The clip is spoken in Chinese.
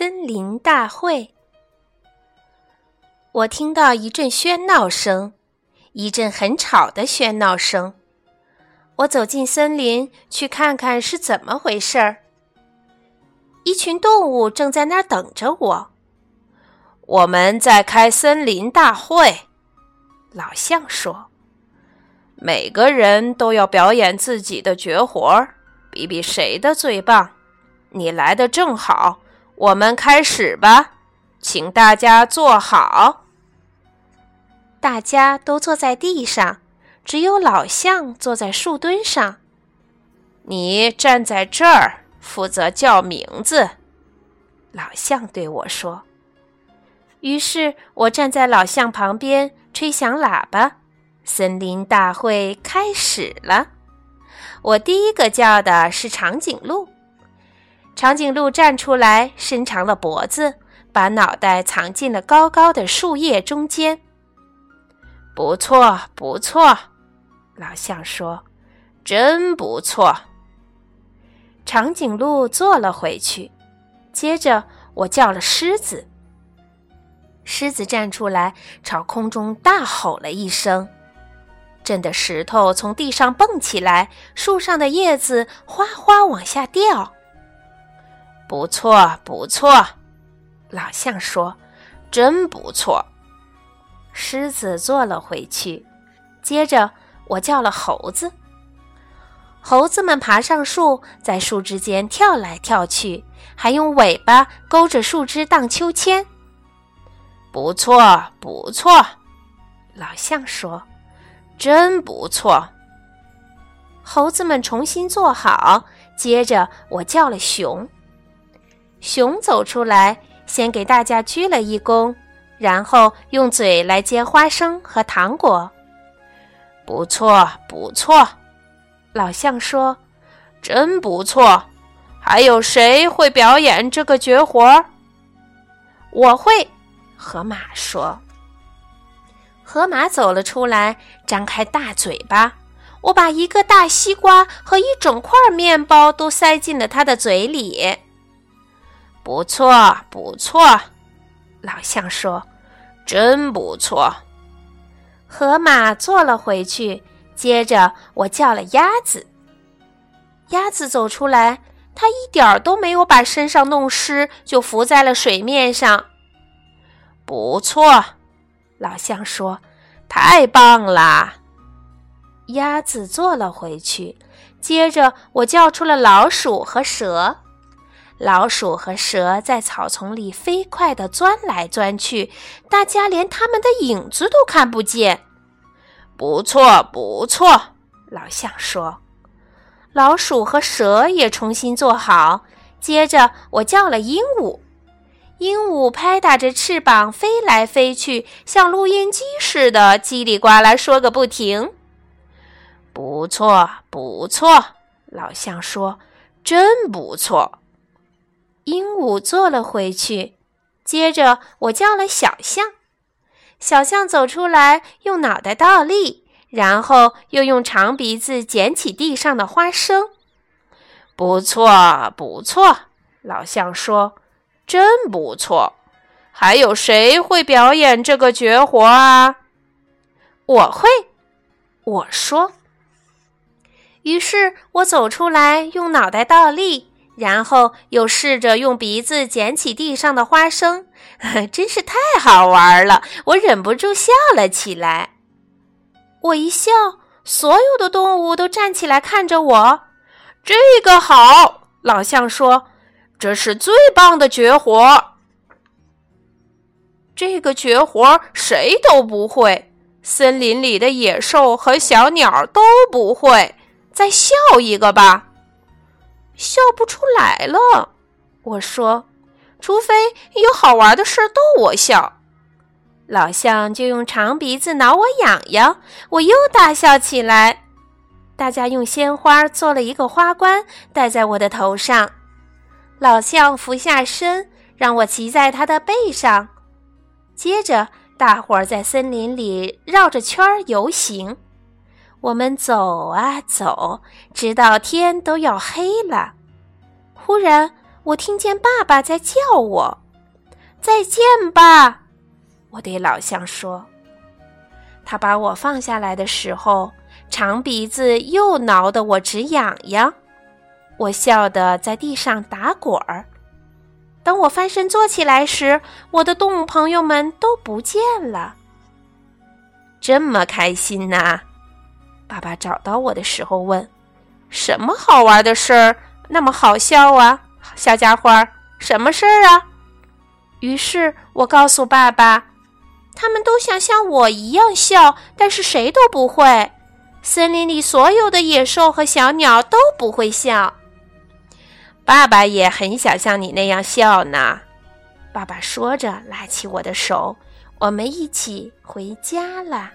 森林大会，我听到一阵喧闹声，一阵很吵的喧闹声。我走进森林去看看是怎么回事儿。一群动物正在那儿等着我。我们在开森林大会，老象说：“每个人都要表演自己的绝活，比比谁的最棒。你来的正好。”我们开始吧，请大家坐好。大家都坐在地上，只有老象坐在树墩上。你站在这儿，负责叫名字。老象对我说。于是我站在老象旁边，吹响喇叭。森林大会开始了。我第一个叫的是长颈鹿。长颈鹿站出来，伸长了脖子，把脑袋藏进了高高的树叶中间。不错，不错，老象说：“真不错。”长颈鹿坐了回去。接着，我叫了狮子。狮子站出来，朝空中大吼了一声，震得石头从地上蹦起来，树上的叶子哗哗往下掉。不错，不错，老象说：“真不错。”狮子坐了回去。接着，我叫了猴子。猴子们爬上树，在树枝间跳来跳去，还用尾巴勾着树枝荡秋千。不错，不错，老象说：“真不错。”猴子们重新坐好。接着，我叫了熊。熊走出来，先给大家鞠了一躬，然后用嘴来接花生和糖果。不错，不错，老象说：“真不错。”还有谁会表演这个绝活？我会，河马说。河马走了出来，张开大嘴巴，我把一个大西瓜和一整块面包都塞进了他的嘴里。不错，不错，老象说：“真不错。”河马坐了回去。接着，我叫了鸭子。鸭子走出来，它一点儿都没有把身上弄湿，就浮在了水面上。不错，老象说：“太棒了。”鸭子坐了回去。接着，我叫出了老鼠和蛇。老鼠和蛇在草丛里飞快地钻来钻去，大家连它们的影子都看不见。不错，不错，老象说。老鼠和蛇也重新坐好。接着，我叫了鹦鹉。鹦鹉拍打着翅膀飞来飞去，像录音机似的叽里呱啦说个不停。不错，不错，老象说，真不错。鹦鹉坐了回去，接着我叫了小象。小象走出来，用脑袋倒立，然后又用长鼻子捡起地上的花生。不错，不错，老象说：“真不错。”还有谁会表演这个绝活啊？我会，我说。于是我走出来，用脑袋倒立。然后又试着用鼻子捡起地上的花生，真是太好玩了！我忍不住笑了起来。我一笑，所有的动物都站起来看着我。这个好，老象说：“这是最棒的绝活。这个绝活谁都不会，森林里的野兽和小鸟都不会。再笑一个吧。”笑不出来了，我说，除非有好玩的事逗我笑。老象就用长鼻子挠我痒痒，我又大笑起来。大家用鲜花做了一个花冠，戴在我的头上。老象俯下身，让我骑在他的背上。接着，大伙儿在森林里绕着圈儿游行。我们走啊走，直到天都要黑了。忽然，我听见爸爸在叫我：“再见吧！”我对老象说。他把我放下来的时候，长鼻子又挠得我直痒痒。我笑得在地上打滚儿。等我翻身坐起来时，我的动物朋友们都不见了。这么开心呐！爸爸找到我的时候问：“什么好玩的事儿？那么好笑啊，小家伙？什么事儿啊？”于是我告诉爸爸：“他们都想像我一样笑，但是谁都不会。森林里所有的野兽和小鸟都不会笑。”爸爸也很想像你那样笑呢。爸爸说着，拉起我的手，我们一起回家了。